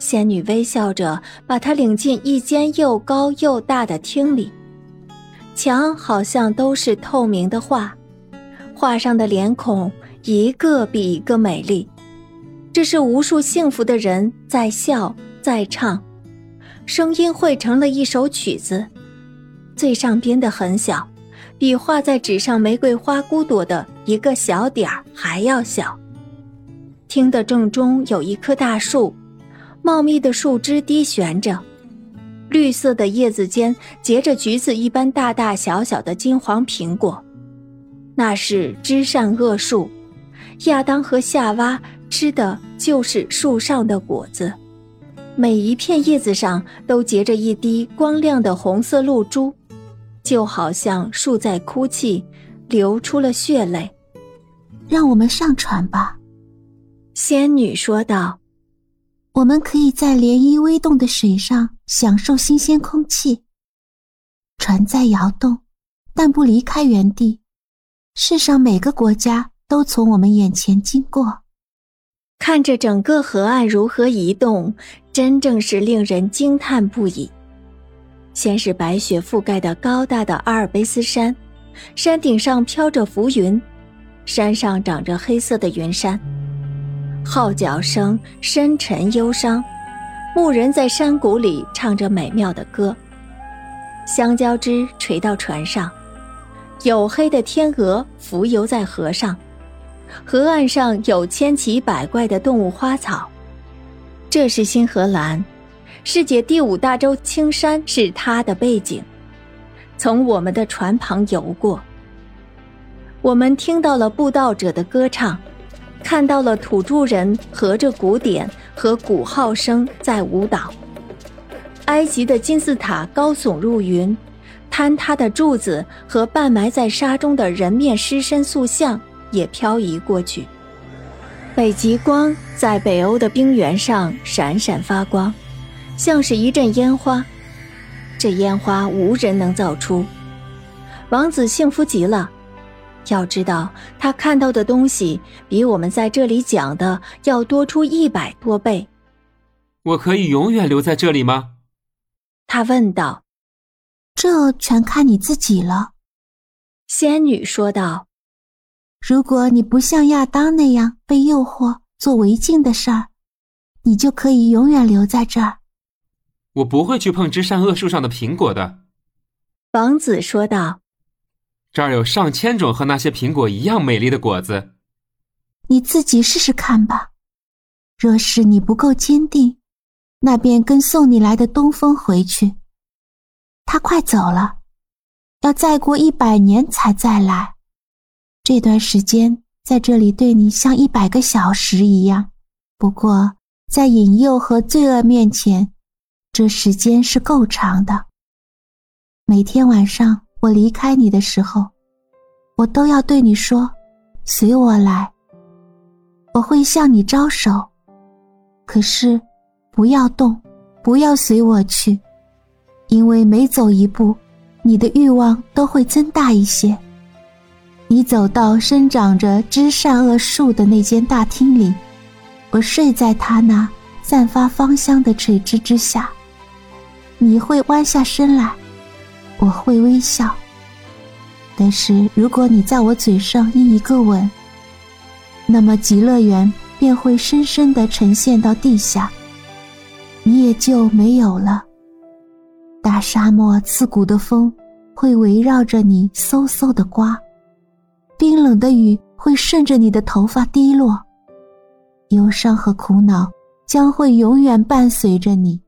仙女微笑着把他领进一间又高又大的厅里，墙好像都是透明的画，画上的脸孔一个比一个美丽。这是无数幸福的人在笑，在唱，声音汇成了一首曲子。最上边的很小，比画在纸上玫瑰花骨朵的一个小点儿还要小。厅的正中有一棵大树。茂密的树枝低悬着，绿色的叶子间结着橘子一般大大小小的金黄苹果，那是知善恶树。亚当和夏娃吃的就是树上的果子。每一片叶子上都结着一滴光亮的红色露珠，就好像树在哭泣，流出了血泪。让我们上船吧，仙女说道。我们可以在涟漪微动的水上享受新鲜空气。船在摇动，但不离开原地。世上每个国家都从我们眼前经过，看着整个河岸如何移动，真正是令人惊叹不已。先是白雪覆盖的高大的阿尔卑斯山，山顶上飘着浮云，山上长着黑色的云山。号角声深沉忧伤，牧人在山谷里唱着美妙的歌。香蕉枝垂到船上，黝黑的天鹅浮游在河上，河岸上有千奇百怪的动物花草。这是新荷兰，世界第五大洲青山是它的背景，从我们的船旁游过。我们听到了布道者的歌唱。看到了土著人合着鼓点和鼓号声在舞蹈。埃及的金字塔高耸入云，坍塌的柱子和半埋在沙中的人面狮身塑像也漂移过去。北极光在北欧的冰原上闪闪发光，像是一阵烟花。这烟花无人能造出。王子幸福极了。要知道，他看到的东西比我们在这里讲的要多出一百多倍。我可以永远留在这里吗？他问道。这全看你自己了，仙女说道。如果你不像亚当那样被诱惑做违禁的事儿，你就可以永远留在这儿。我不会去碰知善恶树上的苹果的，王子说道。这儿有上千种和那些苹果一样美丽的果子，你自己试试看吧。若是你不够坚定，那便跟送你来的东风回去。他快走了，要再过一百年才再来。这段时间在这里对你像一百个小时一样，不过在引诱和罪恶面前，这时间是够长的。每天晚上。我离开你的时候，我都要对你说：“随我来。”我会向你招手，可是不要动，不要随我去，因为每走一步，你的欲望都会增大一些。你走到生长着知善恶树的那间大厅里，我睡在它那散发芳香的垂枝之下。你会弯下身来。我会微笑，但是如果你在我嘴上印一个吻，那么极乐园便会深深的沉陷到地下，你也就没有了。大沙漠刺骨的风会围绕着你嗖嗖的刮，冰冷的雨会顺着你的头发滴落，忧伤和苦恼将会永远伴随着你。